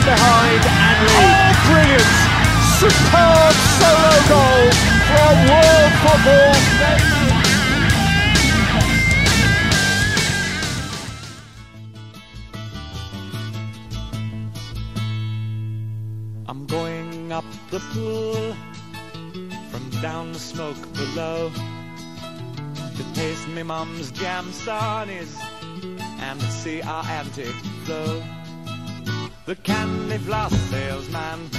behind and lead. Oh, brilliant! Superb solo goal from world football. I'm going up the pool from down the smoke below to taste me mum's jam sarnies and see our auntie flow. The candy floss salesman.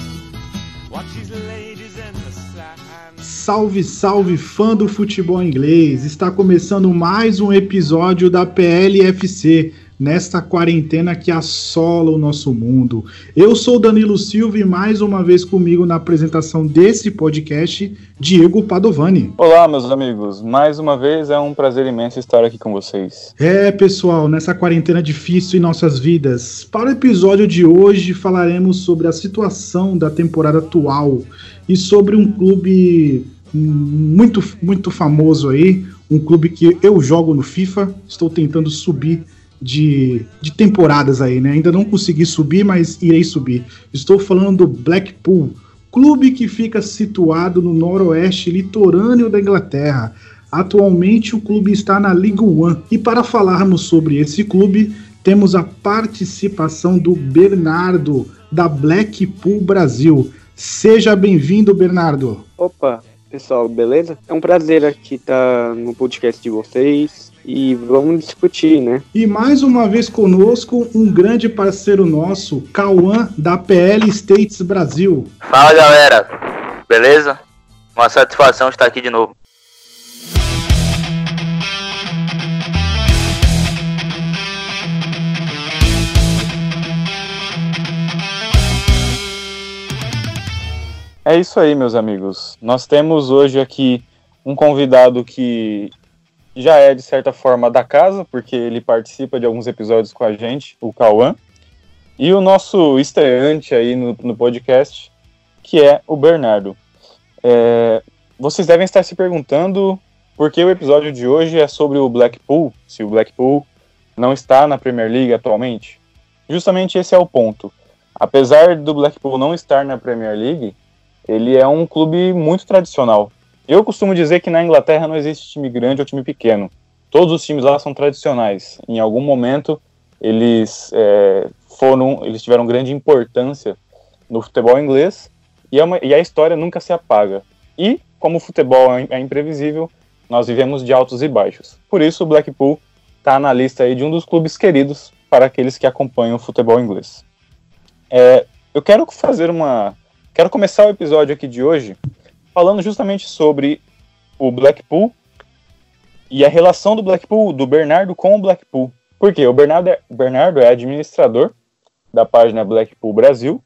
Salve, salve, fã do futebol inglês! Está começando mais um episódio da PLFC, nesta quarentena que assola o nosso mundo. Eu sou Danilo Silva e mais uma vez comigo na apresentação desse podcast, Diego Padovani. Olá, meus amigos. Mais uma vez é um prazer imenso estar aqui com vocês. É, pessoal, nessa quarentena difícil em nossas vidas. Para o episódio de hoje, falaremos sobre a situação da temporada atual e sobre um clube muito, muito famoso aí, um clube que eu jogo no FIFA, estou tentando subir de, de temporadas aí, né? Ainda não consegui subir, mas irei subir. Estou falando do Blackpool, clube que fica situado no noroeste litorâneo da Inglaterra. Atualmente o clube está na League One. E para falarmos sobre esse clube, temos a participação do Bernardo, da Blackpool Brasil. Seja bem-vindo, Bernardo. Opa, pessoal, beleza? É um prazer aqui estar no podcast de vocês e vamos discutir, né? E mais uma vez conosco, um grande parceiro nosso, Cauã, da PL States Brasil. Fala galera, beleza? Uma satisfação estar aqui de novo. É isso aí, meus amigos. Nós temos hoje aqui um convidado que já é, de certa forma, da casa, porque ele participa de alguns episódios com a gente, o Cauã. E o nosso estreante aí no, no podcast, que é o Bernardo. É, vocês devem estar se perguntando por que o episódio de hoje é sobre o Blackpool, se o Blackpool não está na Premier League atualmente. Justamente esse é o ponto. Apesar do Blackpool não estar na Premier League, ele é um clube muito tradicional. Eu costumo dizer que na Inglaterra não existe time grande ou time pequeno. Todos os times lá são tradicionais. Em algum momento eles é, foram, eles tiveram grande importância no futebol inglês e, é uma, e, a história nunca se apaga. E como o futebol é, é imprevisível, nós vivemos de altos e baixos. Por isso o Blackpool está na lista aí de um dos clubes queridos para aqueles que acompanham o futebol inglês. É, eu quero fazer uma Quero começar o episódio aqui de hoje falando justamente sobre o Blackpool e a relação do Blackpool, do Bernardo com o Blackpool. Por quê? O Bernardo é, Bernardo é administrador da página Blackpool Brasil.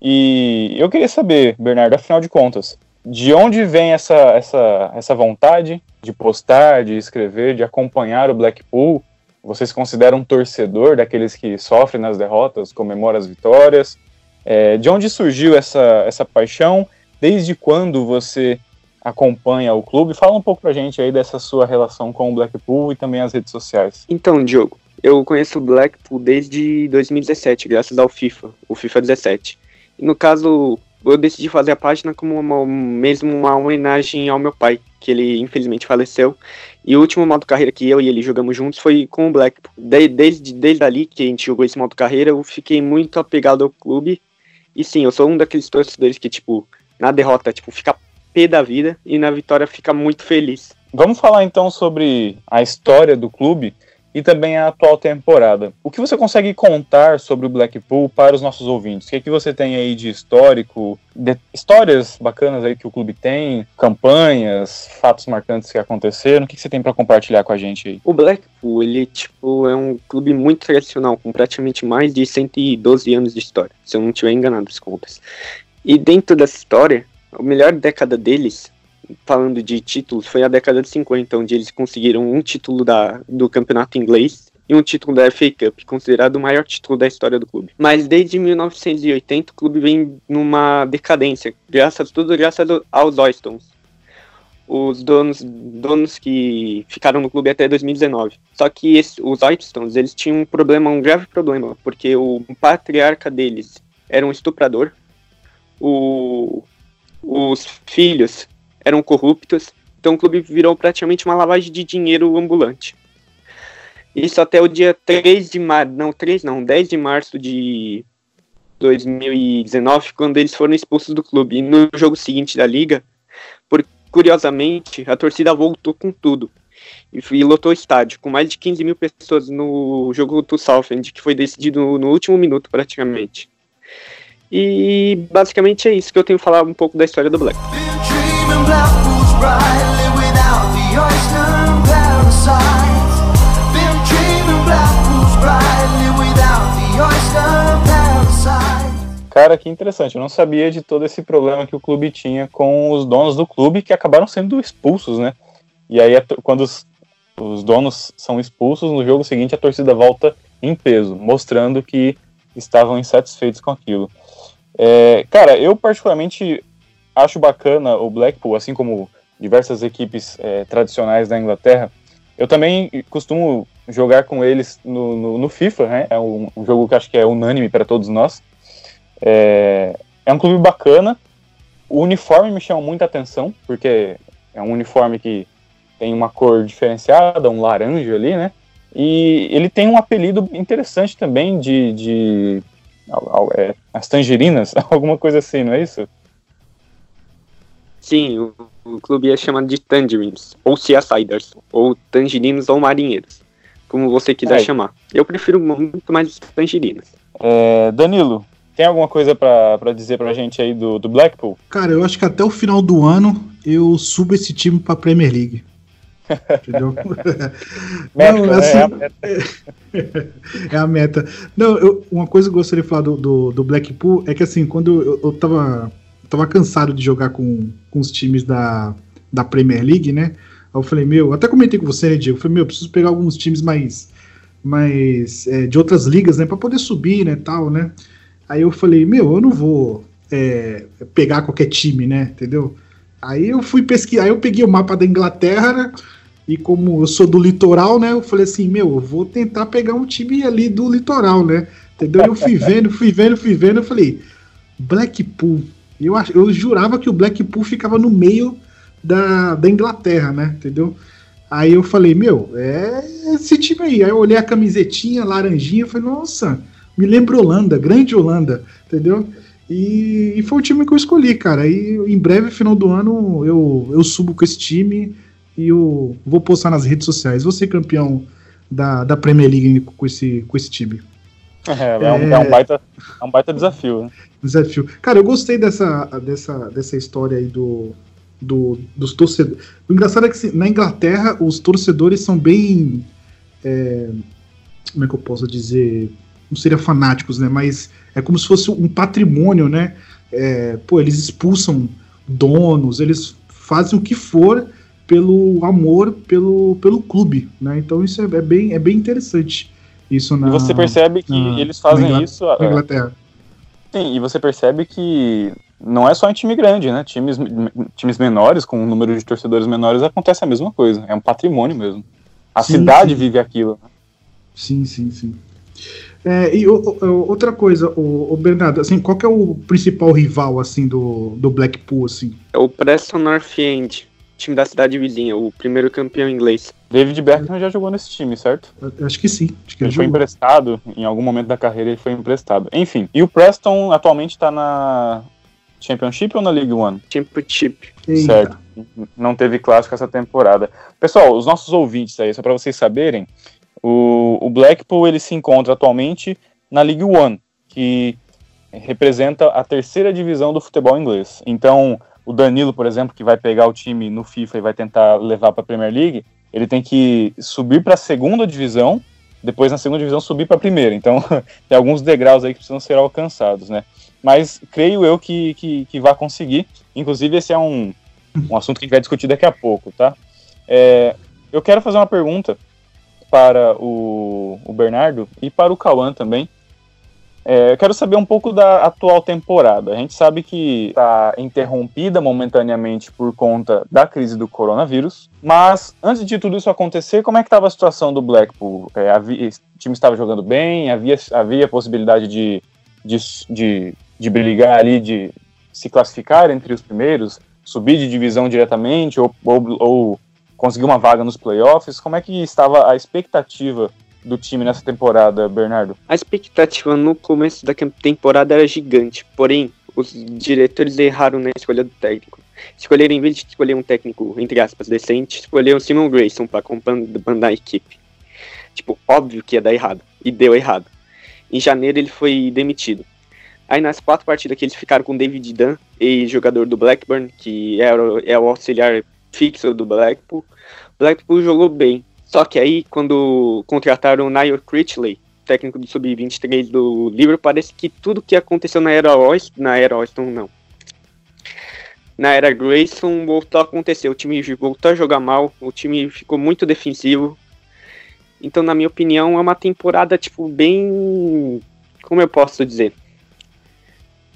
E eu queria saber, Bernardo, afinal de contas, de onde vem essa, essa, essa vontade de postar, de escrever, de acompanhar o Blackpool? Você se considera um torcedor daqueles que sofrem nas derrotas, comemora as vitórias? É, de onde surgiu essa, essa paixão? Desde quando você acompanha o clube? Fala um pouco pra gente aí dessa sua relação com o Blackpool e também as redes sociais. Então, Diogo, eu conheço o Blackpool desde 2017, graças ao FIFA, o FIFA 17. E no caso, eu decidi fazer a página como uma, mesmo uma homenagem ao meu pai, que ele infelizmente faleceu. E o último modo carreira que eu e ele jogamos juntos foi com o Blackpool. De, desde, desde ali que a gente jogou esse modo carreira, eu fiquei muito apegado ao clube e sim, eu sou um daqueles torcedores que, tipo, na derrota, tipo, fica pé da vida e na vitória fica muito feliz. Vamos falar então sobre a história do clube e também a atual temporada. O que você consegue contar sobre o Blackpool para os nossos ouvintes? O que, é que você tem aí de histórico, de histórias bacanas aí que o clube tem, campanhas, fatos marcantes que aconteceram? O que, que você tem para compartilhar com a gente aí? O Blackpool, ele tipo é um clube muito tradicional, com praticamente mais de 112 anos de história, se eu não estiver enganado as contas. E dentro dessa história, a melhor década deles falando de títulos, foi a década de 50, onde eles conseguiram um título da, do campeonato inglês e um título da FA Cup, considerado o maior título da história do clube. Mas desde 1980 o clube vem numa decadência, graças tudo graças aos Oystons, os donos, donos que ficaram no clube até 2019. Só que esse, os Oystons, eles tinham um problema, um grave problema, porque o patriarca deles era um estuprador, o, os filhos eram corruptos, então o clube virou praticamente uma lavagem de dinheiro ambulante. Isso até o dia 3 de março, não, 3 não, 10 de março de 2019, quando eles foram expulsos do clube. E no jogo seguinte da liga, por, curiosamente, a torcida voltou com tudo. E, e lotou o estádio, com mais de 15 mil pessoas no jogo do Southend, que foi decidido no, no último minuto praticamente. E basicamente é isso que eu tenho que falar um pouco da história do Black. Cara, que interessante. Eu não sabia de todo esse problema que o clube tinha com os donos do clube que acabaram sendo expulsos, né? E aí, quando os, os donos são expulsos, no jogo seguinte a torcida volta em peso, mostrando que estavam insatisfeitos com aquilo. É, cara, eu particularmente acho bacana o Blackpool, assim como diversas equipes é, tradicionais da Inglaterra. Eu também costumo jogar com eles no, no, no FIFA, né? É um, um, jogo que acho que é unânime para todos nós. É, é um clube bacana. O uniforme me chama muita atenção, porque é um uniforme que tem uma cor diferenciada, um laranja ali, né? E ele tem um apelido interessante também de, de é, as tangerinas, alguma coisa assim, não é isso? Sim, o, o clube é chamado de Tangerines, ou Seasiders, ou Tangerinos ou Marinheiros, como você quiser é. chamar. Eu prefiro muito mais Tangerinas. É, Danilo, tem alguma coisa para dizer pra gente aí do, do Blackpool? Cara, eu acho que até o final do ano eu subo esse time pra Premier League. Entendeu? Não, né? assim, é, a meta. é a meta. Não, eu, uma coisa que eu gostaria de falar do, do, do Blackpool é que assim, quando eu, eu tava, tava cansado de jogar com, com os times da, da Premier League, né? Aí eu falei, meu, até comentei com você, né, Diego? Eu falei, meu, preciso pegar alguns times mais, mais é, de outras ligas, né? Pra poder subir, né, tal, né? Aí eu falei, meu, eu não vou é, pegar qualquer time, né? Entendeu? Aí eu fui pesquisar, aí eu peguei o mapa da Inglaterra, né? E como eu sou do litoral, né? Eu falei assim, meu, eu vou tentar pegar um time ali do litoral, né? Entendeu? Eu fui vendo, fui vendo, fui vendo, eu falei, Blackpool. Eu, eu jurava que o Blackpool ficava no meio da, da Inglaterra, né? Entendeu? Aí eu falei, meu, é esse time aí. Aí eu olhei a camisetinha, laranjinha, eu falei, nossa, me lembra Holanda, grande Holanda, entendeu? E, e, foi o time que eu escolhi, cara. E em breve, final do ano, eu, eu subo com esse time e eu vou postar nas redes sociais. Vou ser campeão da, da Premier League com esse, com esse time. É, é, um, é, um, baita, é um baita desafio, né? Desafio. Cara, eu gostei dessa, dessa, dessa história aí do, do, dos torcedores. O engraçado é que na Inglaterra os torcedores são bem. É, como é que eu posso dizer? não seria fanáticos, né? Mas é como se fosse um patrimônio, né? É, pô, eles expulsam donos, eles fazem o que for pelo amor pelo, pelo clube, né? Então isso é, é bem, é bem interessante. Isso na, e você percebe que na, eles fazem na isso na Inglaterra. Sim, e você percebe que não é só em time grande, né? Times, times menores, com um número de torcedores menores, acontece a mesma coisa. É um patrimônio mesmo. A sim, cidade sim. vive aquilo. Sim, sim, sim. É, e o, o, outra coisa, o, o, Bernardo, assim, qual é o principal rival assim do, do Blackpool assim? É o Preston North End, time da cidade vizinha, o primeiro campeão inglês. David Beckham já jogou nesse time, certo? Eu acho que sim. Acho que ele, ele foi emprestado, em algum momento da carreira ele foi emprestado. Enfim, e o Preston atualmente está na Championship ou na League One? Championship. Eita. Certo. Não teve clássico essa temporada. Pessoal, os nossos ouvintes aí, só para vocês saberem, o, o Blackpool ele se encontra atualmente na League One, que representa a terceira divisão do futebol inglês. Então, o Danilo, por exemplo, que vai pegar o time no FIFA e vai tentar levar para a Premier League, ele tem que subir para a segunda divisão, depois na segunda divisão subir para a primeira. Então, tem alguns degraus aí que precisam ser alcançados, né? Mas creio eu que, que, que vai conseguir. Inclusive, esse é um, um assunto que a gente vai discutir daqui a pouco, tá? É, eu quero fazer uma pergunta para o, o Bernardo e para o Cauã também. É, eu quero saber um pouco da atual temporada. A gente sabe que está interrompida momentaneamente por conta da crise do coronavírus, mas antes de tudo isso acontecer, como é que estava a situação do Blackpool? É, havia, o time estava jogando bem? Havia, havia possibilidade de, de, de de brigar ali, de se classificar entre os primeiros, subir de divisão diretamente ou, ou, ou conseguir uma vaga nos playoffs? Como é que estava a expectativa do time nessa temporada, Bernardo? A expectativa no começo da temporada era gigante, porém os diretores erraram na escolha do técnico. Escolheram, em vez de escolher um técnico, entre aspas, decente, escolheram Simon Grayson para comandar a equipe. Tipo, óbvio que ia dar errado. E deu errado. Em janeiro ele foi demitido. Aí nas quatro partidas que eles ficaram com David Dunn, ex-jogador do Blackburn, que o, é o auxiliar fixo do Blackpool, Blackpool jogou bem. Só que aí, quando contrataram o Niall Critchley, técnico do Sub-23 do Liverpool, parece que tudo que aconteceu na era Oyster, na era Oyster não, na era Grayson voltou a acontecer. O time voltou a jogar mal, o time ficou muito defensivo. Então, na minha opinião, é uma temporada, tipo, bem. Como eu posso dizer?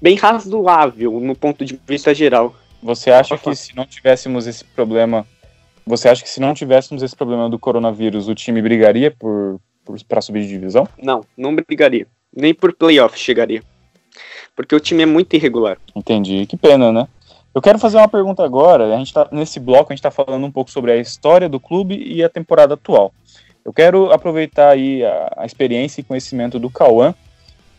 Bem razoável no ponto de vista geral. Você acha que se não tivéssemos esse problema. Você acha que se não tivéssemos esse problema do coronavírus, o time brigaria por, por para subir de divisão? Não, não brigaria. Nem por playoff chegaria. Porque o time é muito irregular. Entendi. Que pena, né? Eu quero fazer uma pergunta agora. A gente tá, nesse bloco a gente está falando um pouco sobre a história do clube e a temporada atual. Eu quero aproveitar aí a, a experiência e conhecimento do Cauã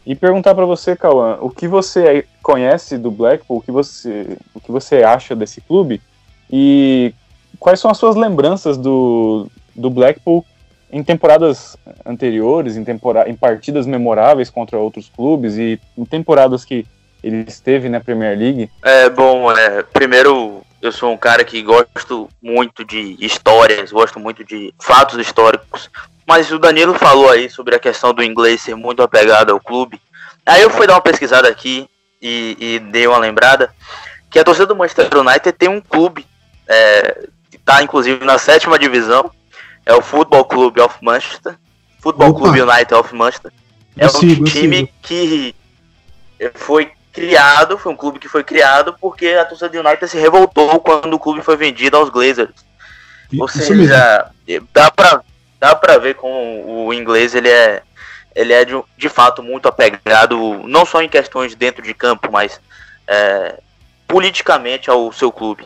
e perguntar para você, Cauã, o que você conhece do Blackpool, o que você, o que você acha desse clube e quais são as suas lembranças do, do Blackpool em temporadas anteriores, em, tempora em partidas memoráveis contra outros clubes e em temporadas que ele esteve na Premier League? É, bom, é, primeiro eu sou um cara que gosto muito de histórias, gosto muito de fatos históricos. Mas o Danilo falou aí sobre a questão do inglês ser muito apegado ao clube. Aí eu fui dar uma pesquisada aqui e, e dei uma lembrada que a torcida do Manchester United tem um clube é, está inclusive na sétima divisão, é o Football Club of Manchester, Football Club United of Manchester. É um time que foi criado, foi um clube que foi criado porque a torcida do United se revoltou quando o clube foi vendido aos Glazers. Ou seja, dá pra, dá pra ver como o inglês ele é, ele é de, de fato muito apegado, não só em questões dentro de campo, mas é, politicamente ao seu clube.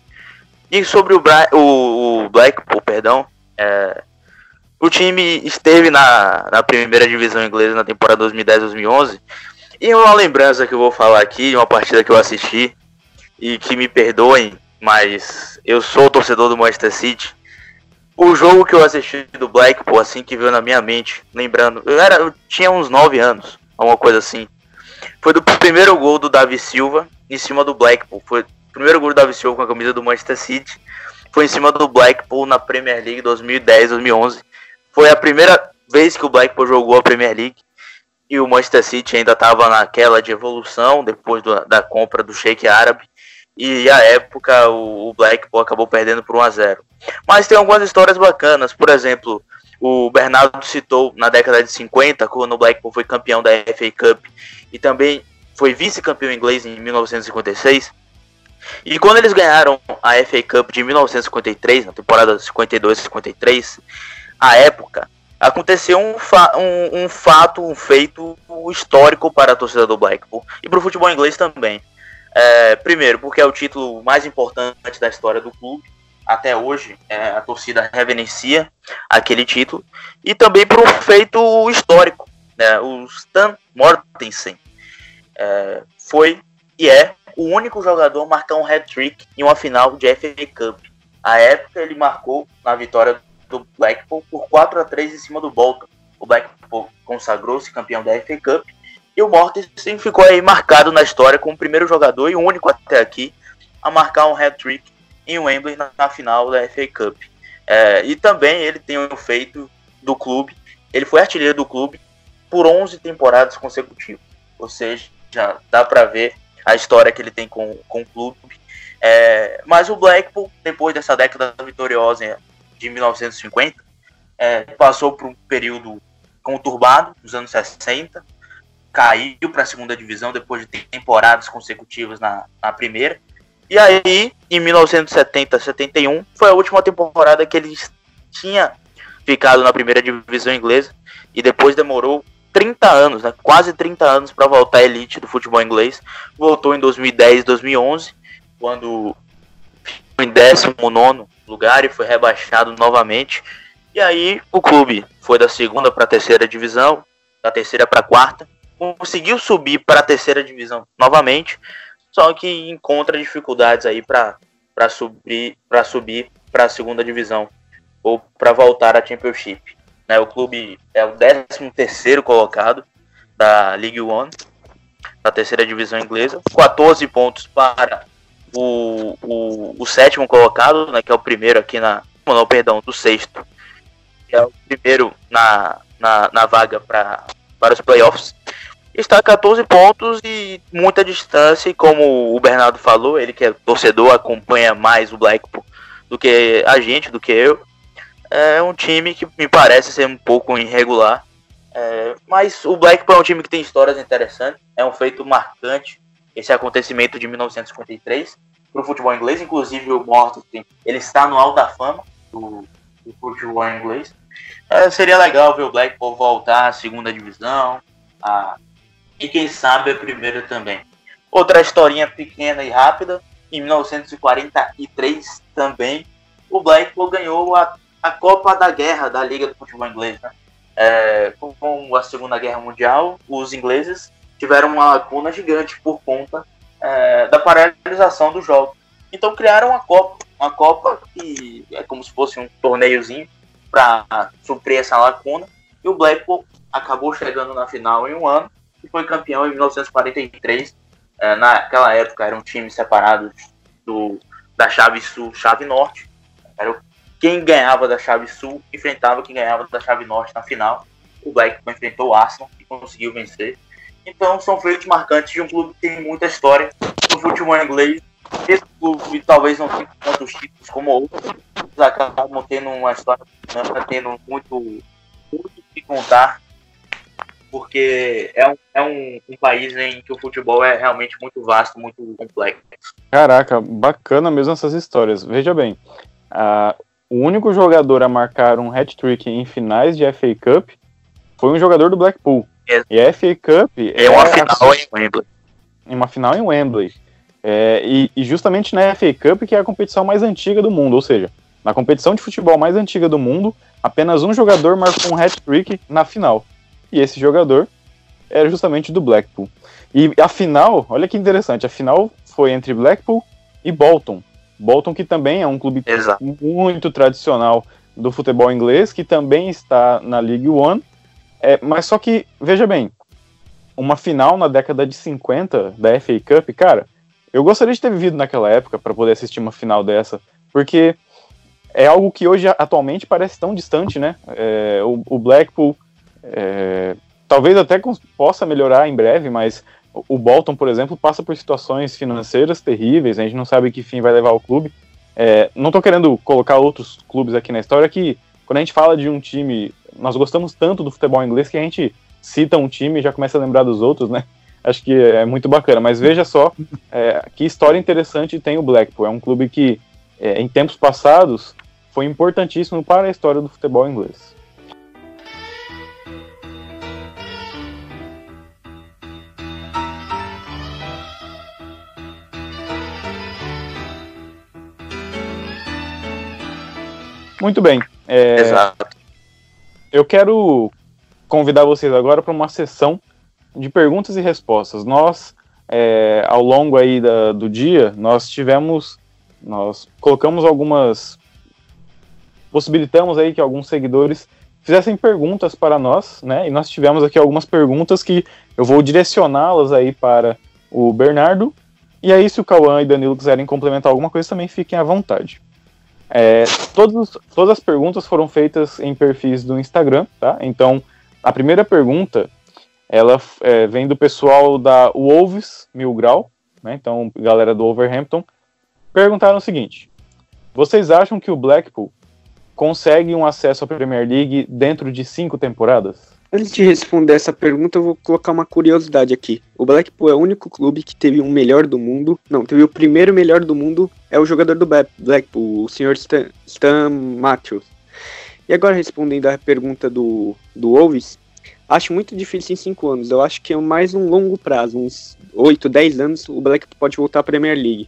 E sobre o, Bra o, o Blackpool, perdão, é, o time esteve na, na primeira divisão inglesa na temporada 2010-2011 e uma lembrança que eu vou falar aqui, uma partida que eu assisti, e que me perdoem, mas eu sou torcedor do Manchester City. O jogo que eu assisti do Blackpool, assim que veio na minha mente, lembrando, eu, era, eu tinha uns 9 anos, alguma coisa assim. Foi do primeiro gol do Davi Silva em cima do Blackpool. Foi primeiro gol do Davi Silva com a camisa do Manchester City. Foi em cima do Blackpool na Premier League 2010-2011. Foi a primeira vez que o Blackpool jogou a Premier League e o Manchester City ainda estava naquela de evolução depois do, da compra do Sheik Árabe. E à época o, o Blackpool acabou perdendo por 1 a 0. Mas tem algumas histórias bacanas, por exemplo, o Bernardo citou na década de 50, quando o Blackpool foi campeão da FA Cup e também foi vice-campeão inglês em 1956. E quando eles ganharam a FA Cup de 1953, na temporada 52-53, a época aconteceu um, fa um, um, fato, um feito histórico para a torcida do Blackpool e para o futebol inglês também. É, primeiro, porque é o título mais importante da história do clube. Até hoje, é, a torcida reverencia aquele título. E também por um feito histórico. Né? O Stan Mortensen é, foi e é o único jogador a marcar um hat-trick em uma final de FA Cup. A época ele marcou na vitória do Blackpool por 4 a 3 em cima do Bolton. O Blackpool consagrou-se campeão da FA Cup e o Mortensen ficou aí marcado na história como o primeiro jogador e o único até aqui a marcar um hat-trick em Wembley na, na, final da FA Cup. É, e também ele tem o feito do clube, ele foi artilheiro do clube por 11 temporadas consecutivas. Ou seja, já dá para ver a história que ele tem com, com o clube. É, mas o Blackpool, depois dessa década vitoriosa de 1950, é, passou por um período conturbado, nos anos 60, caiu para a segunda divisão depois de temporadas consecutivas na, na primeira. E aí, em 1970-71, foi a última temporada que ele tinha ficado na primeira divisão inglesa e depois demorou 30 anos, né? Quase 30 anos para voltar à elite do futebol inglês. Voltou em 2010, 2011, quando em 19 lugar e foi rebaixado novamente. E aí o clube foi da segunda para a terceira divisão, da terceira para a quarta, conseguiu subir para a terceira divisão novamente, só que encontra dificuldades aí para subir para subir para a segunda divisão ou para voltar à Championship. Né, o clube é o 13 terceiro colocado da League One, da terceira divisão inglesa, 14 pontos para o, o, o sétimo colocado, né, que é o primeiro aqui na. Não, perdão, do sexto. Que é o primeiro na, na, na vaga pra, para os playoffs. Está a 14 pontos e muita distância. E como o Bernardo falou, ele que é torcedor, acompanha mais o Blackpool do que a gente, do que eu. É um time que me parece ser um pouco irregular. É, mas o Blackpool é um time que tem histórias interessantes. É um feito marcante esse acontecimento de 1953 para o futebol inglês. Inclusive o Morton, ele está no Hall da Fama do, do futebol inglês. É, seria legal ver o Blackpool voltar à segunda divisão a, e quem sabe a primeira também. Outra historinha pequena e rápida. Em 1943 também o Blackpool ganhou a, a Copa da Guerra da Liga do Futebol Inglês. Né? É, com, a Segunda Guerra Mundial, os ingleses tiveram uma lacuna gigante por conta é, da paralisação do jogo. Então criaram uma Copa, uma Copa que é como se fosse um torneiozinho para suprir essa lacuna. E o Blackpool acabou chegando na final em um ano e foi campeão em 1943. É, naquela época eram times separados do, da chave sul, chave norte. Era quem ganhava da chave sul enfrentava quem ganhava da chave norte na final. O Blackpool enfrentou o Arsenal e conseguiu vencer. Então são feitos marcantes de um clube que tem muita história no futebol inglês. Esse clube talvez não tenha tantos títulos como outros, mas acabam tendo uma história tendo muito, muito que contar, porque é, um, é um, um, país em que o futebol é realmente muito vasto, muito complexo. Caraca, bacana mesmo essas histórias. Veja bem, uh, o único jogador a marcar um hat-trick em finais de FA Cup foi um jogador do Blackpool. É. E a FA Cup é, é uma final em Wembley. Uma final em Wembley. É, e, e, justamente na FA Cup, que é a competição mais antiga do mundo, ou seja, na competição de futebol mais antiga do mundo, apenas um jogador marcou um hat-trick na final. E esse jogador era justamente do Blackpool. E a final, olha que interessante, a final foi entre Blackpool e Bolton. Bolton que também é um clube Exato. muito tradicional do futebol inglês, que também está na League One é, mas só que, veja bem, uma final na década de 50 da FA Cup, cara, eu gostaria de ter vivido naquela época para poder assistir uma final dessa, porque é algo que hoje atualmente parece tão distante, né? É, o, o, Blackpool é, talvez até possa melhorar em breve, mas o Bolton, por exemplo, passa por situações financeiras terríveis, a gente não sabe que fim vai levar o clube. É, não estou querendo colocar outros clubes aqui na história que, quando a gente fala de um time nós gostamos tanto do futebol inglês que a gente cita um time e já começa a lembrar dos outros, né? Acho que é muito bacana. Mas veja só é, que história interessante tem o Blackpool. É um clube que, é, em tempos passados, foi importantíssimo para a história do futebol inglês. Muito bem. É, Exato. Eu quero convidar vocês agora para uma sessão de perguntas e respostas. Nós, é, ao longo aí da, do dia, nós tivemos, nós colocamos algumas, possibilitamos aí que alguns seguidores fizessem perguntas para nós, né? E nós tivemos aqui algumas perguntas que eu vou direcioná-las aí para o Bernardo. E aí, se o Cauã e Danilo quiserem complementar alguma coisa, também fiquem à vontade. É, todos, todas as perguntas foram feitas em perfis do Instagram, tá? Então, a primeira pergunta, ela é, vem do pessoal da Wolves Mil Grau, né? Então, galera do Wolverhampton, perguntaram o seguinte: Vocês acham que o Blackpool consegue um acesso à Premier League dentro de cinco temporadas? Antes de responder essa pergunta, eu vou colocar uma curiosidade aqui. O Blackpool é o único clube que teve um melhor do mundo. Não, teve o primeiro melhor do mundo. É o jogador do Blackpool, o Sr. Stan, Stan Matthews. E agora, respondendo à pergunta do, do Wolves, acho muito difícil em 5 anos. Eu acho que é mais um longo prazo, uns 8, 10 anos, o Blackpool pode voltar à Premier League.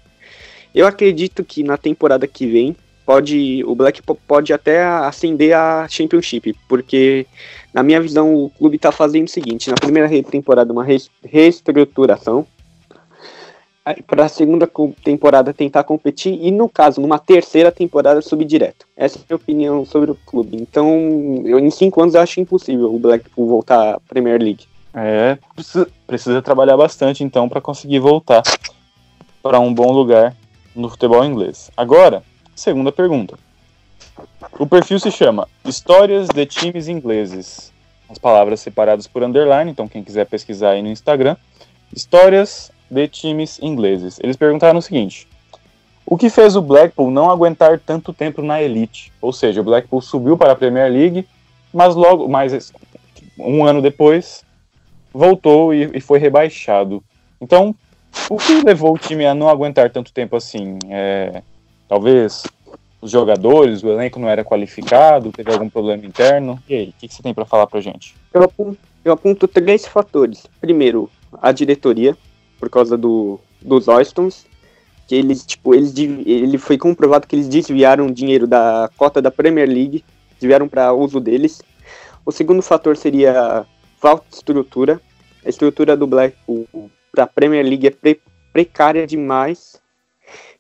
Eu acredito que na temporada que vem pode o Blackpool pode até ascender a Championship, porque na minha visão o clube está fazendo o seguinte: na primeira temporada uma reestruturação, para a segunda temporada tentar competir e no caso numa terceira temporada subir direto. Essa é a minha opinião sobre o clube. Então, eu, em cinco anos eu acho impossível o Blackpool voltar à Premier League. É, precisa, precisa trabalhar bastante então para conseguir voltar para um bom lugar no futebol inglês. Agora, segunda pergunta. O perfil se chama Histórias de Times Ingleses. As palavras separadas por underline, então quem quiser pesquisar aí no Instagram. Histórias de times ingleses. Eles perguntaram o seguinte: o que fez o Blackpool não aguentar tanto tempo na elite? Ou seja, o Blackpool subiu para a Premier League, mas logo, mais um ano depois, voltou e, e foi rebaixado. Então, o que levou o time a não aguentar tanto tempo assim? É, talvez os jogadores, o elenco não era qualificado, teve algum problema interno? E aí, o que, que você tem para falar para gente? Eu aponto, eu aponto três fatores. Primeiro, a diretoria, por causa do, dos Oystons, que eles, tipo, eles, ele foi comprovado que eles desviaram dinheiro da cota da Premier League, desviaram para uso deles. O segundo fator seria falta de estrutura. A estrutura do Blackpool para a Premier League é pre precária demais.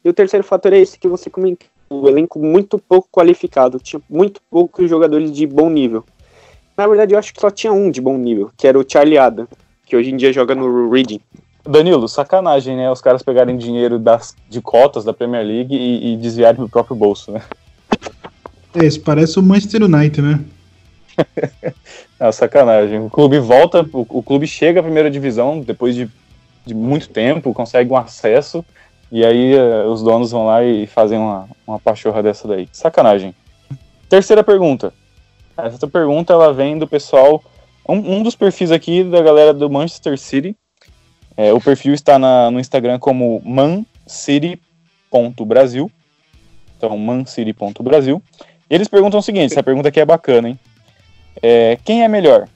E o terceiro fator é esse que você comentou, o elenco muito pouco qualificado, tinha muito poucos jogadores de bom nível. Na verdade, eu acho que só tinha um de bom nível, que era o Charlie Adam, que hoje em dia joga no Reading. Danilo, sacanagem, né? Os caras pegarem dinheiro das, de cotas da Premier League e, e desviarem pro próprio bolso, né? É, isso parece o Manchester United, né? é sacanagem. O clube volta, o, o, clube chega à primeira divisão depois de, de muito tempo, consegue um acesso, e aí uh, os donos vão lá e fazem uma, uma pachorra dessa daí. Sacanagem. Terceira pergunta. Essa pergunta ela vem do pessoal. Um, um dos perfis aqui da galera do Manchester City é, o perfil está na, no Instagram como mancity.brasil. Então, mancity.brasil. E eles perguntam o seguinte: essa pergunta aqui é bacana, hein? É, quem é melhor?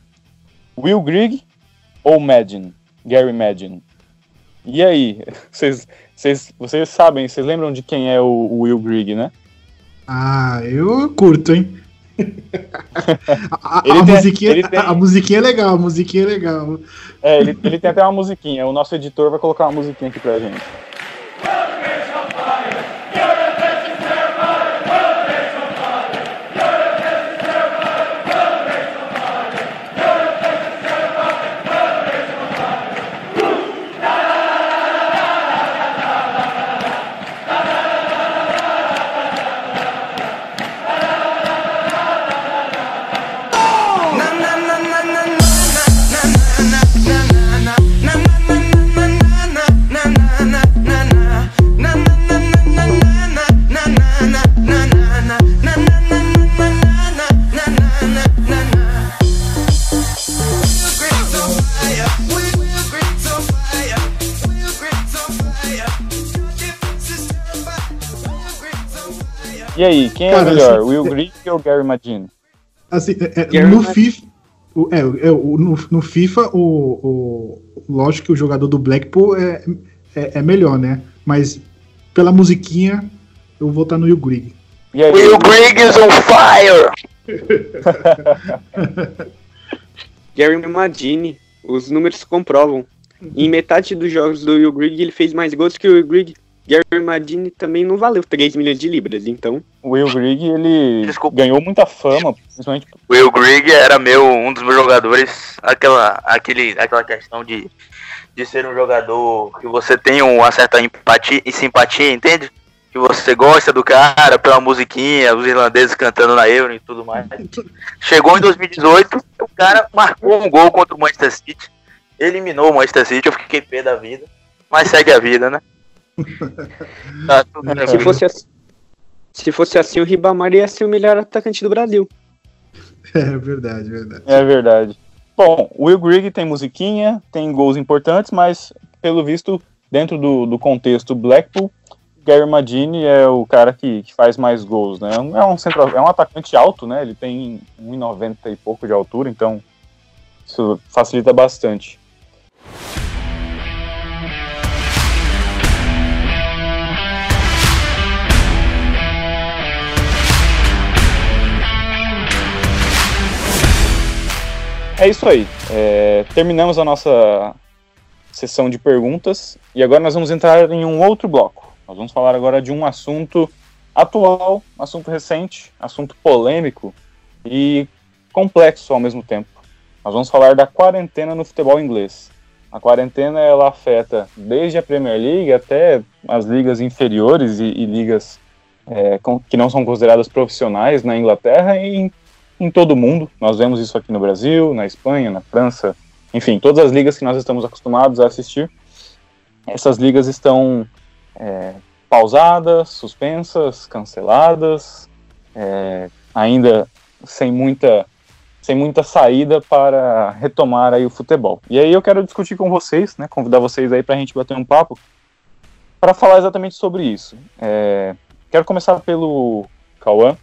Will Grigg ou Madden? Gary Madden? E aí? Vocês, vocês, vocês sabem, vocês lembram de quem é o, o Will Grigg, né? Ah, eu curto, hein? a, a, tem, musiquinha, tem... a, musiquinha é legal, a musiquinha é legal. É, ele, ele tem até uma musiquinha. O nosso editor vai colocar uma musiquinha aqui pra gente. E aí, quem é Cara, é melhor, assim, Will Grigg ou Gary Madine? Assim, é, é, no FIFA, é, é, no, no, FIFA, o, o, lógico que o jogador do Blackpool é, é, é, melhor, né? Mas pela musiquinha, eu vou votar no Will Grigg. Aí, Will Grigg is on fire! Gary Madine, os números comprovam. Em metade dos jogos do Will Grigg, ele fez mais gols que o Will Grigg. Gary Madini também não valeu 3 milhões de libras, então. O Will Grigg, ele Desculpa. ganhou muita fama, principalmente. O Will Grigg era meu, um dos meus jogadores, aquela, aquele, aquela questão de, de ser um jogador que você tem uma certa empatia e simpatia, entende? Que você gosta do cara pela musiquinha, os irlandeses cantando na Euro e tudo mais. Chegou em 2018, o cara marcou um gol contra o Manchester City, eliminou o Manchester City, eu fiquei pé da vida, mas segue a vida, né? Tá, se, fosse assim, se fosse assim, o Ribamar ia ser o melhor atacante do Brasil. É verdade, verdade. É verdade. Bom, o Will Grigg tem musiquinha, tem gols importantes, mas pelo visto, dentro do, do contexto Blackpool, Gary Madini é o cara que, que, faz mais gols, né? É um, central, é um atacante alto, né? Ele tem 1,90 e pouco de altura, então Isso facilita bastante. É isso aí. É, terminamos a nossa sessão de perguntas e agora nós vamos entrar em um outro bloco. Nós vamos falar agora de um assunto atual, assunto recente, assunto polêmico e complexo ao mesmo tempo. Nós vamos falar da quarentena no futebol inglês. A quarentena ela afeta desde a Premier League até as ligas inferiores e, e ligas é, com, que não são consideradas profissionais na Inglaterra e em em todo o mundo. Nós vemos isso aqui no Brasil, na Espanha, na França, enfim, todas as ligas que nós estamos acostumados a assistir. Essas ligas estão é, pausadas, suspensas, canceladas, é, ainda sem muita, sem muita saída para retomar aí o futebol. E aí eu quero discutir com vocês, né, convidar vocês aí para a gente bater um papo para falar exatamente sobre isso. É, quero começar pelo Cauã.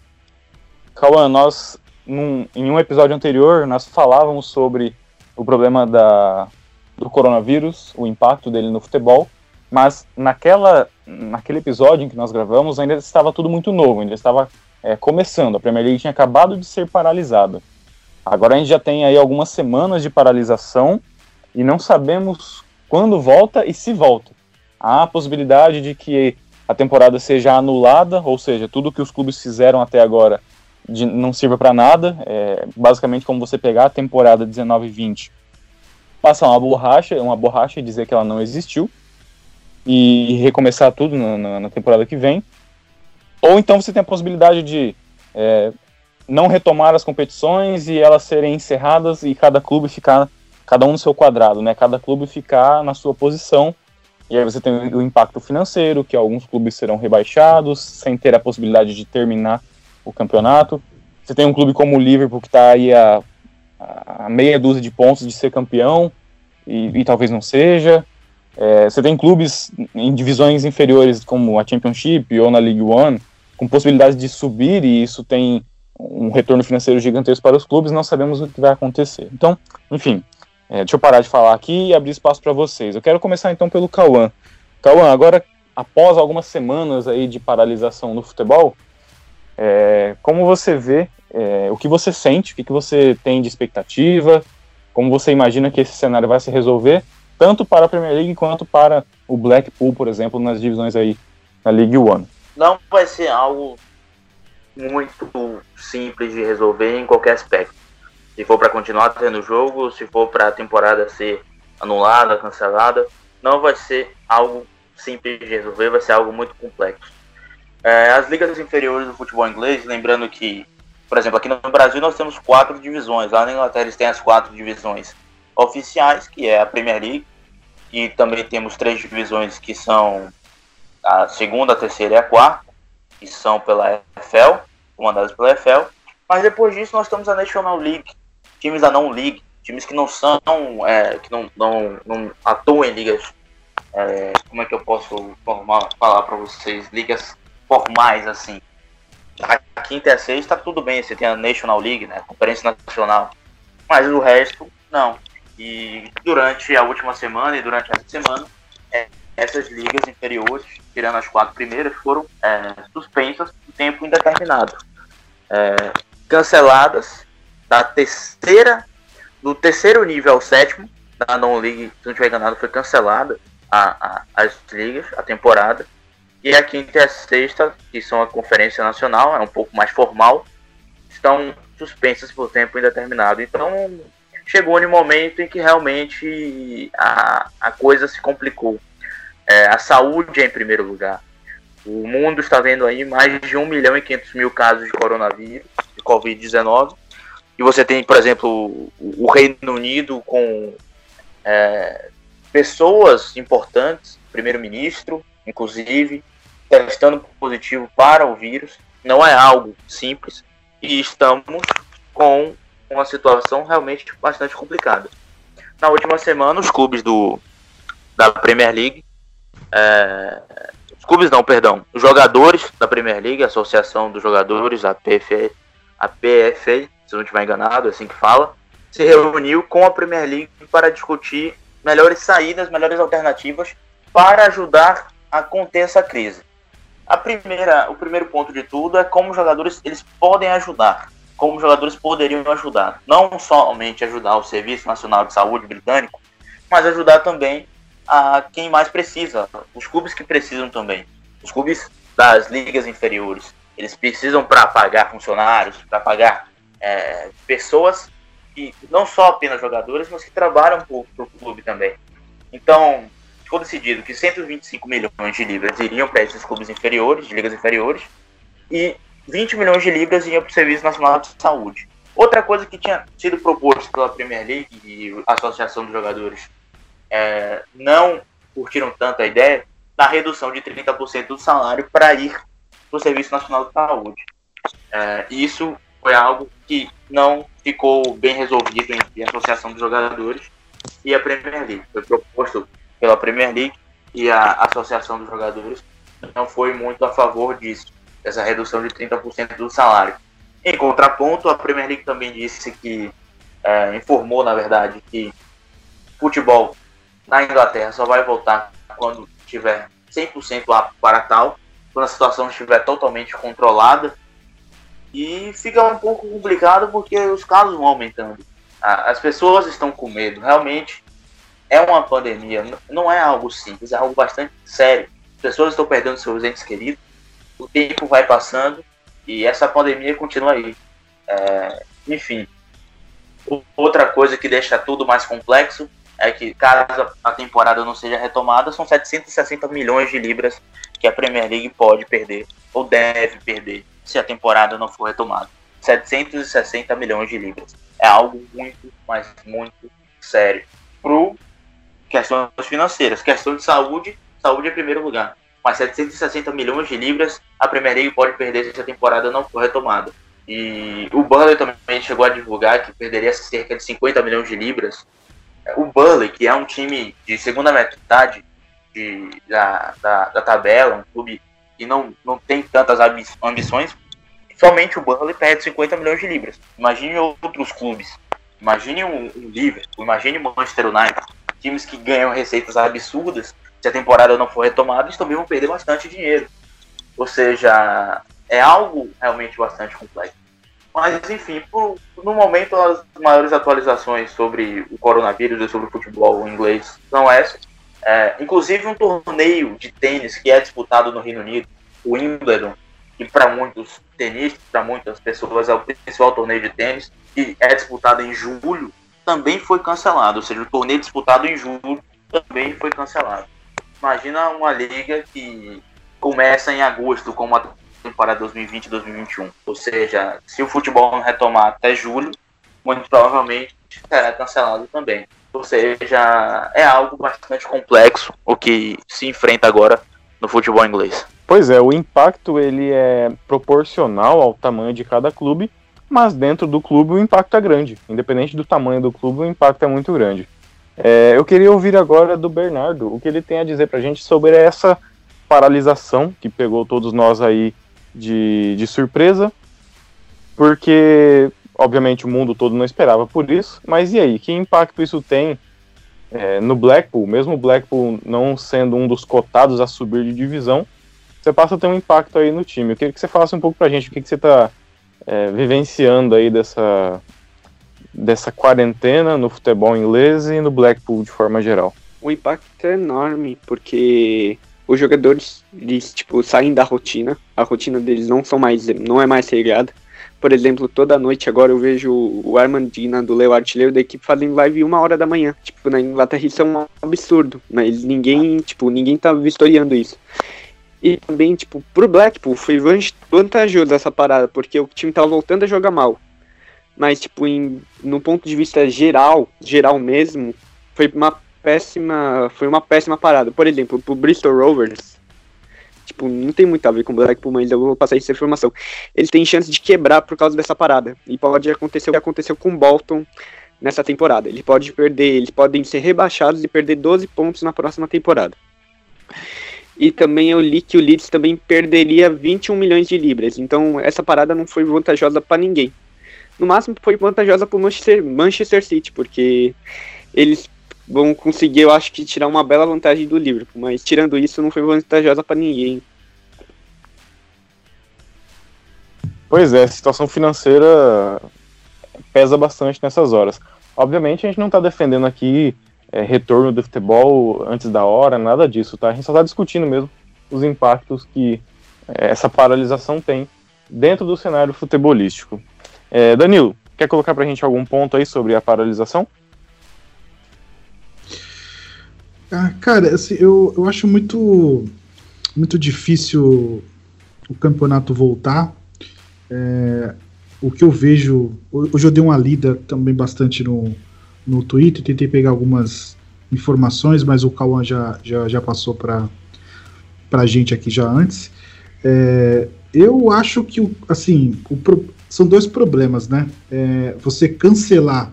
Cauã, nós num, em um episódio anterior, nós falávamos sobre o problema da, do coronavírus, o impacto dele no futebol, mas naquela, naquele episódio em que nós gravamos ainda estava tudo muito novo, ainda estava é, começando, a Premier League tinha acabado de ser paralisada. Agora a gente já tem aí algumas semanas de paralisação e não sabemos quando volta e se volta. Há a possibilidade de que a temporada seja anulada, ou seja, tudo que os clubes fizeram até agora de, não sirva para nada. É basicamente como você pegar a temporada 19 e 20, passar uma borracha, uma borracha e dizer que ela não existiu e recomeçar tudo na, na, na temporada que vem. Ou então você tem a possibilidade de é, não retomar as competições e elas serem encerradas e cada clube ficar, cada um no seu quadrado, né? Cada clube ficar na sua posição. E aí você tem o impacto financeiro, que alguns clubes serão rebaixados, sem ter a possibilidade de terminar o campeonato. Você tem um clube como o Liverpool que está aí a, a, meia dúzia de pontos de ser campeão e, e talvez não seja. É, você tem clubes em divisões inferiores como a Championship ou na League One com possibilidades de subir e isso tem um retorno financeiro gigantesco para os clubes, não sabemos o que vai acontecer. Então, enfim, é, deixa eu parar de falar aqui e abrir espaço para vocês. Eu quero começar então pelo Cauã. Cauã, agora após algumas semanas aí de paralisação no futebol, é, como você vê, é, o que você sente, o que, que você tem de expectativa, como você imagina que esse cenário vai se resolver, tanto para a Premier League quanto para o Blackpool, por exemplo, nas divisões aí na League One? Não vai ser algo muito simples de resolver em qualquer aspecto. Se for para continuar tendo jogo, se for para a temporada ser anulada, cancelada, não vai ser algo simples de resolver, vai ser algo muito complexo. É, as ligas inferiores do futebol inglês, lembrando que, por exemplo, aqui no Brasil nós temos quatro divisões, lá na Inglaterra eles têm as quatro divisões oficiais, que é a Premier League, e também temos três divisões que são a segunda, a terceira e a quarta, que são pela EFL, comandadas pela EFL, mas depois disso nós temos a National League, times da não League, times que não são, é, que não, não, não atuam em ligas, é, como é que eu posso falar para vocês, ligas formais, assim. A quinta e a sexta, tudo bem, você tem a National League, né? Conferência Nacional. Mas o resto, não. E durante a última semana e durante essa semana, é, essas ligas inferiores, tirando as quatro primeiras, foram é, suspensas por tempo indeterminado. É, canceladas da terceira, do terceiro nível ao sétimo, da non-league, se não estiver enganado, foi cancelada a, a, as ligas, a temporada. E a quinta e a sexta, que são a Conferência Nacional, é um pouco mais formal, estão suspensas por tempo indeterminado. Então, chegou no momento em que realmente a, a coisa se complicou. É, a saúde é em primeiro lugar. O mundo está vendo aí mais de 1 milhão e 500 mil casos de coronavírus, de Covid-19. E você tem, por exemplo, o, Reino Unido com é, pessoas importantes, primeiro-ministro, inclusive, testando positivo para o vírus. Não é algo simples e estamos com uma situação realmente bastante complicada. Na última semana, os clubes do, da Premier League, é, os clubes não, perdão, os jogadores da Premier League, a Associação dos Jogadores, a PFA, a PFA se não estiver enganado, é assim que fala, se reuniu com a Premier League para discutir melhores saídas, melhores alternativas para ajudar a conter essa crise. A primeira, o primeiro ponto de tudo é como os jogadores eles podem ajudar, como os jogadores poderiam ajudar, não somente ajudar o Serviço Nacional de Saúde britânico, mas ajudar também a quem mais precisa, os clubes que precisam também, os clubes das ligas inferiores, eles precisam para pagar funcionários, para pagar é, pessoas que não só apenas jogadores, mas que trabalham para o clube também. Então, ficou decidido que 125 milhões de libras iriam para esses clubes inferiores, de ligas inferiores, e 20 milhões de libras iam para o Serviço Nacional de Saúde. Outra coisa que tinha sido proposto pela Premier League e a Associação dos Jogadores é, não curtiram tanto a ideia da redução de 30% do salário para ir para o Serviço Nacional de Saúde. É, isso foi algo que não ficou bem resolvido entre a Associação dos Jogadores e a Premier League. Foi proposto pela Premier League e a Associação dos Jogadores não foi muito a favor disso, dessa redução de 30% do salário. Em contraponto, a Premier League também disse que, é, informou na verdade, que futebol na Inglaterra só vai voltar quando tiver 100% apto para tal, quando a situação estiver totalmente controlada e fica um pouco complicado porque os casos vão aumentando. As pessoas estão com medo. Realmente é uma pandemia. Não é algo simples, é algo bastante sério. As pessoas estão perdendo seus entes queridos. O tempo vai passando e essa pandemia continua aí. É, enfim. Outra coisa que deixa tudo mais complexo é que, caso a temporada não seja retomada, são 760 milhões de libras que a Premier League pode perder, ou deve perder, se a temporada não for retomada. 760 milhões de libras. É algo muito, mas muito sério. Pro questões financeiras, questão de saúde, saúde em primeiro lugar. Mas 760 milhões de libras a Premier League pode perder se a temporada não for retomada. E o Burnley também chegou a divulgar que perderia cerca de 50 milhões de libras. O Burnley, que é um time de segunda metade de, da, da, da tabela, um clube e não, não tem tantas ambições, somente o Burnley perde 50 milhões de libras. Imagine outros clubes. Imagine o Liverpool, imagine o Manchester United. Times que ganham receitas absurdas. Se a temporada não for retomada, eles também vão perder bastante dinheiro. Ou seja, é algo realmente bastante complexo. Mas, enfim, por, no momento, as maiores atualizações sobre o coronavírus e sobre o futebol inglês são essas. É, inclusive um torneio de tênis que é disputado no Reino Unido, o Wimbledon, que para muitos tenistas, para muitas pessoas é o principal torneio de tênis, que é disputado em julho, também foi cancelado. Ou seja, o torneio disputado em julho também foi cancelado. Imagina uma liga que começa em agosto, como a temporada 2020-2021. Ou seja, se o futebol não retomar até julho, muito provavelmente será cancelado também. Ou seja, é algo bastante complexo o que se enfrenta agora no futebol inglês. Pois é, o impacto ele é proporcional ao tamanho de cada clube, mas dentro do clube o impacto é grande. Independente do tamanho do clube, o impacto é muito grande. É, eu queria ouvir agora do Bernardo o que ele tem a dizer para a gente sobre essa paralisação que pegou todos nós aí de, de surpresa, porque Obviamente o mundo todo não esperava por isso, mas e aí? Que impacto isso tem é, no Blackpool? Mesmo o Blackpool não sendo um dos cotados a subir de divisão, você passa a ter um impacto aí no time. Eu queria que você falasse um pouco pra gente o que, que você está é, vivenciando aí dessa, dessa quarentena no futebol inglês e no Blackpool de forma geral. O impacto é enorme, porque os jogadores eles, tipo, saem da rotina, a rotina deles não, são mais, não é mais regrada por exemplo, toda noite agora eu vejo o Armandina do Leo Artilheiro da equipe fazendo live uma hora da manhã. Tipo, na Inglaterra isso é um absurdo, mas ninguém, tipo, ninguém tá vistoriando isso. E também, tipo, pro Blackpool foi vantajoso essa parada, porque o time tava voltando a jogar mal. Mas, tipo, em, no ponto de vista geral, geral mesmo, foi uma péssima, foi uma péssima parada. Por exemplo, pro Bristol Rovers, tipo, não tem muito a ver com Blackpool, mas eu vou passar essa informação. Ele tem chance de quebrar por causa dessa parada. E pode acontecer o que aconteceu com o Bolton nessa temporada. Ele pode perder, eles podem ser rebaixados e perder 12 pontos na próxima temporada. E também eu li que o Leeds também perderia 21 milhões de libras. Então essa parada não foi vantajosa para ninguém. no máximo foi vantajosa para o Manchester, Manchester City, porque eles vão conseguir, eu acho que, tirar uma bela vantagem do Liverpool, mas tirando isso, não foi vantajosa para ninguém. Pois é, a situação financeira pesa bastante nessas horas. Obviamente, a gente não está defendendo aqui é, retorno do futebol antes da hora, nada disso, tá? A gente só está discutindo mesmo os impactos que é, essa paralisação tem dentro do cenário futebolístico. É, Danilo, quer colocar para a gente algum ponto aí sobre a paralisação? Ah, cara, assim, eu, eu acho muito, muito difícil o campeonato voltar. É, o que eu vejo. Hoje eu dei uma lida também bastante no, no Twitter, tentei pegar algumas informações, mas o Cauã já, já, já passou para a gente aqui já antes. É, eu acho que, assim, o, são dois problemas, né? É, você cancelar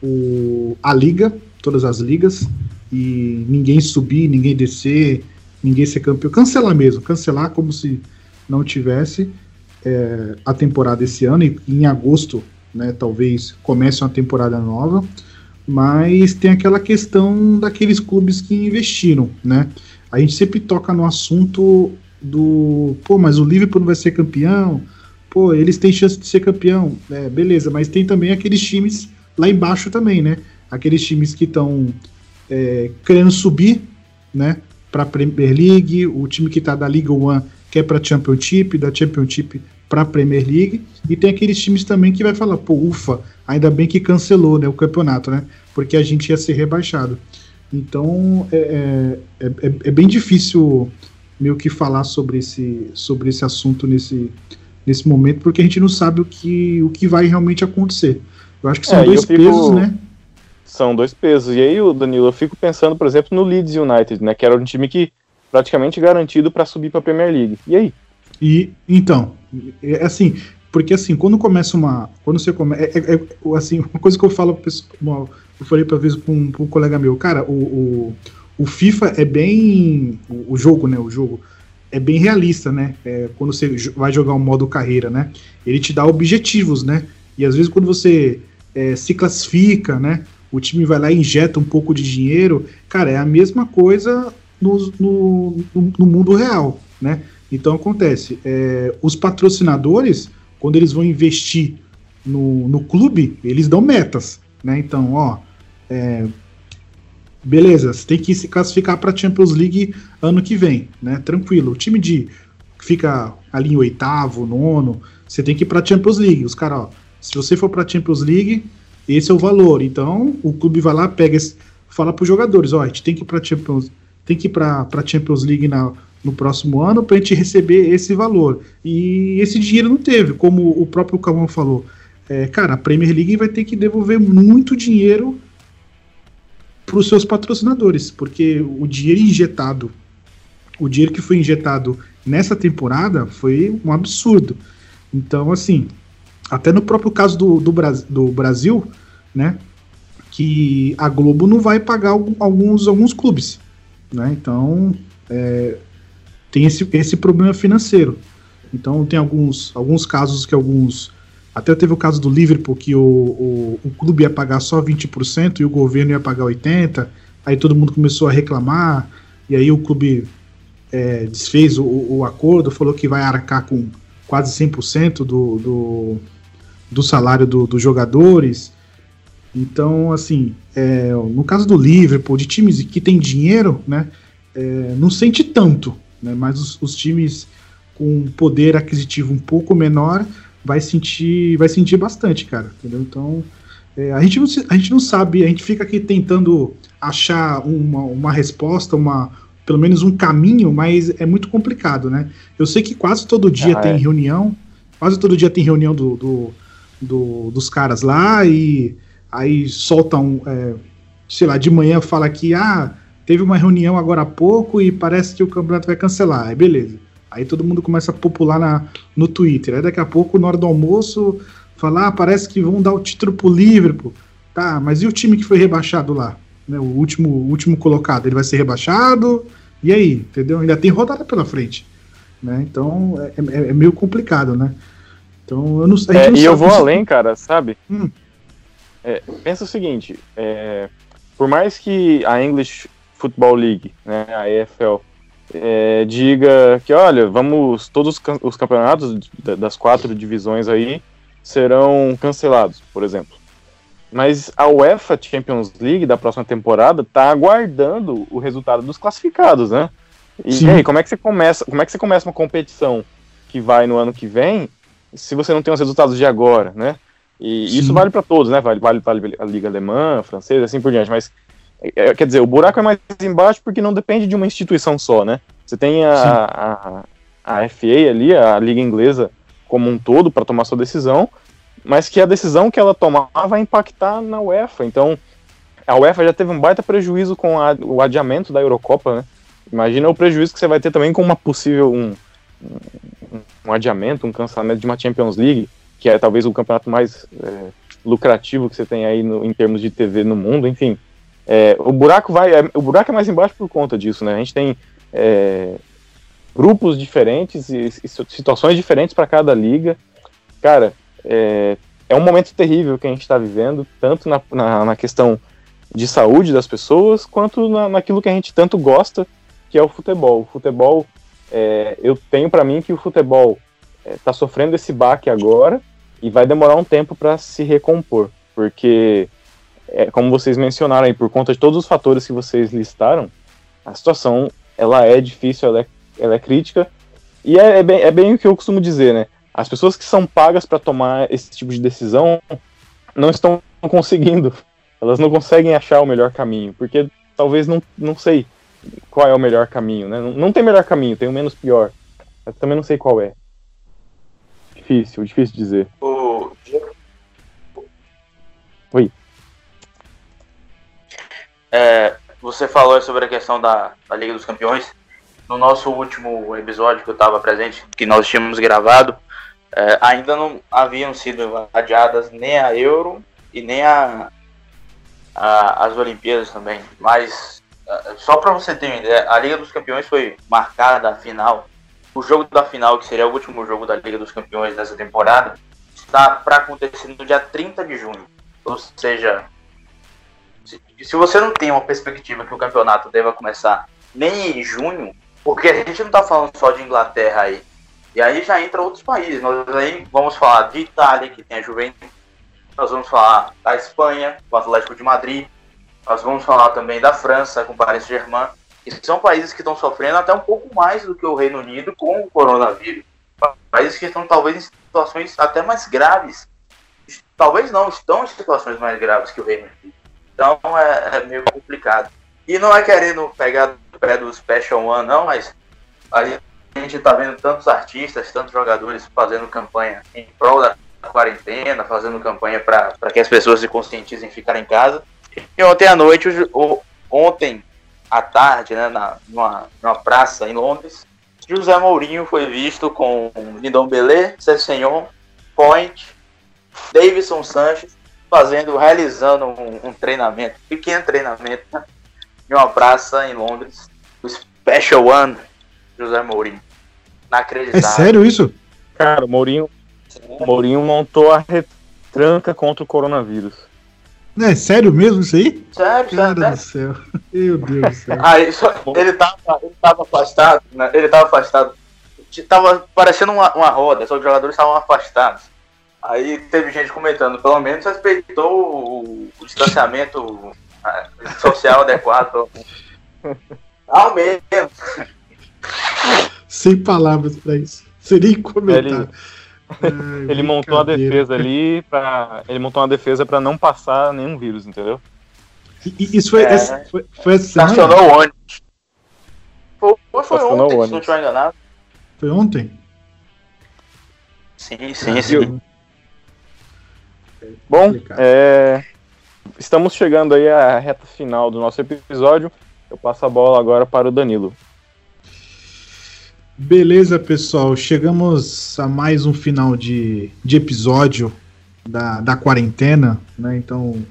o, a liga, todas as ligas, e ninguém subir, ninguém descer, ninguém ser campeão. Cancelar mesmo, cancelar como se não tivesse é, a temporada esse ano, e em agosto, né, talvez comece uma temporada nova, mas tem aquela questão daqueles clubes que investiram, né? A gente sempre toca no assunto do, pô, mas o Liverpool não vai ser campeão, pô, eles têm chance de ser campeão, é, beleza, mas tem também aqueles times lá embaixo também, né? Aqueles times que estão é, querendo subir, né? Para Premier League, o time que está da Liga One quer para a Championship, da Championship para a Premier League, e tem aqueles times também que vai falar, pô, ufa, ainda bem que cancelou né, o campeonato, né? Porque a gente ia ser rebaixado. Então é, é, é, é bem difícil meio que falar sobre esse, sobre esse assunto nesse, nesse momento, porque a gente não sabe o que, o que vai realmente acontecer. Eu acho que são é, dois fico... pesos, né? São dois pesos. E aí, Danilo, eu fico pensando, por exemplo, no Leeds United, né? Que era um time que praticamente garantido para subir para a Premier League. E aí? E então, é assim, porque assim, quando começa uma, quando você começa, é, é, é, assim, uma coisa que eu falo, eu falei para vez para um, um, colega meu, cara, o, o, o FIFA é bem, o, o, jogo, né, o jogo é bem realista, né? É, quando você vai jogar um modo carreira, né? Ele te dá objetivos, né? E às vezes quando você é, se classifica, né? O time vai lá e injeta um pouco de dinheiro, cara, é a mesma coisa no, no, no mundo real, né? Então acontece, é, os patrocinadores, quando eles vão investir no, no clube, eles dão metas, né? Então, ó, é, beleza, você tem que se classificar para a Champions League ano que vem, né? Tranquilo. O time de fica ali em oitavo, nono, você tem que ir para a Champions League. Os caras, ó, se você for para a Champions League, esse é o valor. Então, o clube vai lá, pega, esse, fala para os jogadores, ó, a gente tem que ir para Champions, tem que ir para Champions League na no próximo ano para a gente receber esse valor. E esse dinheiro não teve, como o próprio Calvão falou. É, cara, a Premier League vai ter que devolver muito dinheiro para os seus patrocinadores, porque o dinheiro injetado, o dinheiro que foi injetado nessa temporada foi um absurdo. Então, assim, até no próprio caso do, do, do Brasil, né, que a Globo não vai pagar alguns, alguns clubes, né, então é, tem esse, esse problema financeiro. Então tem alguns, alguns casos que alguns. Até teve o caso do Liverpool, que o, o, o clube ia pagar só 20% e o governo ia pagar 80%. Aí todo mundo começou a reclamar, e aí o clube é, desfez o, o, acordo, falou que vai arcar com quase 100% do, do, do salário do, dos jogadores. Então, assim, é, no caso do Liverpool, de times que tem dinheiro, né, é, não sente tanto, né? Mas os, os times com poder aquisitivo um pouco menor vai sentir, vai sentir bastante, cara, entendeu? Então, é, a, gente não, a gente não sabe, a gente fica aqui tentando achar uma, uma resposta, uma, pelo menos um caminho, mas é muito complicado, né? Eu sei que quase todo dia ah, tem é. reunião, quase todo dia tem reunião do, do, do, dos caras lá e aí soltam, é, sei lá, de manhã fala que, ah, teve uma reunião agora há pouco e parece que o campeonato vai cancelar. Aí beleza. Aí todo mundo começa a popular na, no Twitter. Aí daqui a pouco, na hora do almoço, falar, ah, parece que vão dar o título pro Liverpool. Tá, mas e o time que foi rebaixado lá? Né, o último, último colocado, ele vai ser rebaixado? E aí, entendeu? Ainda tem rodada pela frente. Né? Então é, é, é meio complicado, né? Então, eu não, gente É, e eu vou se- além, cara, sabe? Hum. É, pensa o seguinte, é, por mais que a English Football League, né, a EFL, é, diga que, olha, vamos, todos os cam- os campeonatos da- das quatro divisões aí serão cancelados, por exemplo. Mas a UEFA Champions League da próxima temporada tá aguardando o resultado dos classificados, né? E, Sim. e aí, como é que você começa? Como é que você começa uma competição que vai no ano que vem se você não tem os resultados de agora, né? E Sim. isso vale para todos, né? Vale, vale para a liga alemã, francesa, assim por diante. Mas é, quer dizer, o buraco é mais embaixo porque não depende de uma instituição só, né? Você tem a, a, a FA ali, a liga inglesa como um todo para tomar sua decisão, mas que a decisão que ela tomar vai impactar na UEFA. Então, a UEFA já teve um baita prejuízo com a- o adiamento da Eurocopa, né? Imagina o prejuízo que você vai ter também com uma possível um, um, um adiamento, um cancelamento de uma Champions League, que é talvez o campeonato mais é, lucrativo que você tem aí no- em termos de TV no mundo, enfim. É, o buraco vai, é, o buraco é mais embaixo por conta disso, né? A gente tem é, grupos diferentes e, e situações diferentes para cada liga. Cara, é, é um momento terrível que a gente está vivendo, tanto na, na, na questão de saúde das pessoas, quanto na, naquilo que a gente tanto gosta, que é o futebol. O futebol, é, eu tenho para mim que o futebol está sofrendo esse baque agora e vai demorar um tempo para se recompor, porque, é, como vocês mencionaram aí, por conta de todos os fatores que vocês listaram, a situação ela é difícil, ela é, ela é crítica, e é, é bem, é bem o que eu costumo dizer, né? As pessoas que são pagas para tomar esse tipo de decisão não estão conseguindo, elas não conseguem achar o melhor caminho, porque talvez não, não sei qual é o melhor caminho, né? Não, não tem melhor caminho, tem o menos pior. Eu também não sei qual é. Difícil, difícil dizer. O... Oi. É, você falou sobre a questão da, da Liga dos Campeões. No nosso último episódio que eu estava presente, que nós tínhamos gravado, é, ainda não haviam sido adiadas nem a Euro e nem a, a- as Olimpíadas também. Mas, é, só para você ter uma ideia, a Liga dos Campeões foi marcada a final. O jogo da final, que seria o último jogo da Liga dos Campeões dessa temporada, está para acontecer no dia 30 de junho. Ou seja, se, se você não tem uma perspectiva que o campeonato deva começar nem em junho, porque a gente não está falando só de Inglaterra aí. E aí já entra outros países. Nós aí vamos falar de Itália, que tem a Juventus. Nós vamos falar da Espanha, o Atlético de Madrid. Nós vamos falar também da França, com o Paris Saint-Germain. E são países que estão sofrendo até um pouco mais do que o Reino Unido com o coronavírus. Países que estão talvez em situações até mais graves. Talvez não, estão em situações mais graves que o Reino Unido. Então é, é meio complicado. E não é querendo pegar o pé do Special One, não, mas a gente tá vendo tantos artistas, tantos jogadores fazendo campanha em prol da quarentena, fazendo campanha para que as pessoas se conscientizem em ficar em casa. E ontem à noite, o- o- ontem à tarde, né, na, numa, numa praça em Londres, José Mourinho foi visto com Lindon Belé, Cessenhon, Point, Davidson Sanches, fazendo, realizando um, um treinamento, pequeno treinamento, né, em uma praça em Londres, o Special One, José Mourinho. É Inacreditável. sério isso? Cara, o Mourinho, o Mourinho montou a retranca contra o coronavírus. É sério mesmo isso aí? Sério, Cara sério, do céu. Meu Deus do céu. Aí, só- ele, tava, ele tava afastado, né? Ele tava afastado. Tava parecendo uma, uma roda, só que os jogadores estavam afastados. Aí teve gente comentando, pelo menos respeitou o, o distanciamento social adequado. Ao mesmo. Sem palavras pra isso. Seria comentar. Ele- Ele montou a defesa ali para ele montou uma defesa para não passar nenhum vírus, entendeu? Isso foi, É. essa, foi, foi essa semana? Estacionou o ônibus. Foi, foi ontem, se não ônibus. estiver enganado. Foi ontem? Sim, sim, sim. Bom, é, estamos chegando aí à reta final do nosso episódio. Eu passo a bola agora para o Danilo. Beleza, pessoal. Chegamos a mais um final de, de episódio da, da quarentena, né? Então,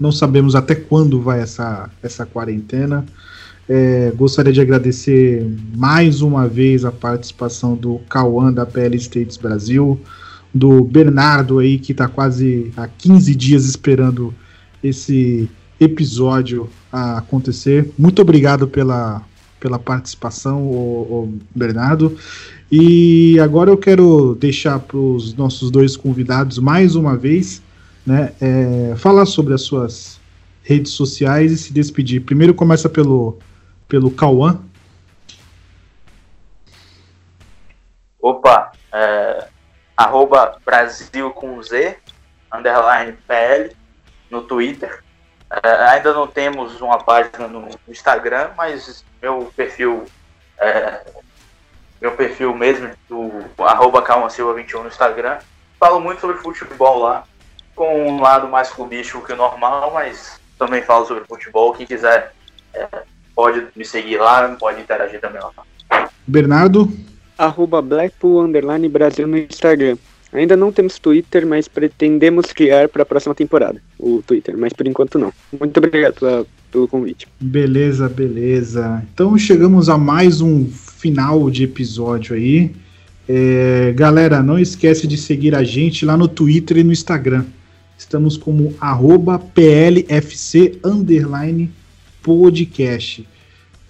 não sabemos até quando vai essa, essa quarentena. É, gostaria de agradecer mais uma vez a participação do Cauã da PL States Brasil, do Bernardo aí, que está quase há 15 dias esperando esse episódio acontecer. Muito obrigado pela, pela participação, o Bernardo. E agora eu quero deixar para os nossos dois convidados mais uma vez, né, é, falar sobre as suas redes sociais e se despedir. Primeiro começa pelo pelo Cauã. Opa, é, arroba Brasil com Z, underline PL, no Twitter. É, ainda não temos uma página no Instagram, mas meu perfil é, meu perfil mesmo, do arroba Calma Silva 21 no Instagram. Falo muito sobre futebol lá, com um lado mais clubístico que o normal, mas também falo sobre futebol. Quem quiser é, pode me seguir lá, pode interagir também lá. Bernardo? Arroba Blackpool Underline Brasil no Instagram. Ainda não temos Twitter, mas pretendemos criar para a próxima temporada o Twitter, mas por enquanto não. Muito obrigado pela, pelo convite. Beleza, beleza. Então chegamos a mais um final de episódio aí. É, galera, não esquece de seguir a gente lá no Twitter e no Instagram. Estamos como arroba PLFC podcast.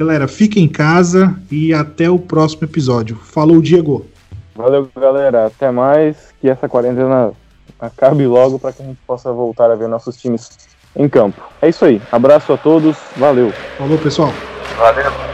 Galera, fica em casa e até o próximo episódio. Falou, Diego. Valeu, galera. Até mais. Que essa quarentena acabe logo para que a gente possa voltar a ver nossos times em campo. É isso aí. Abraço a todos. Valeu. Falou, pessoal. Valeu.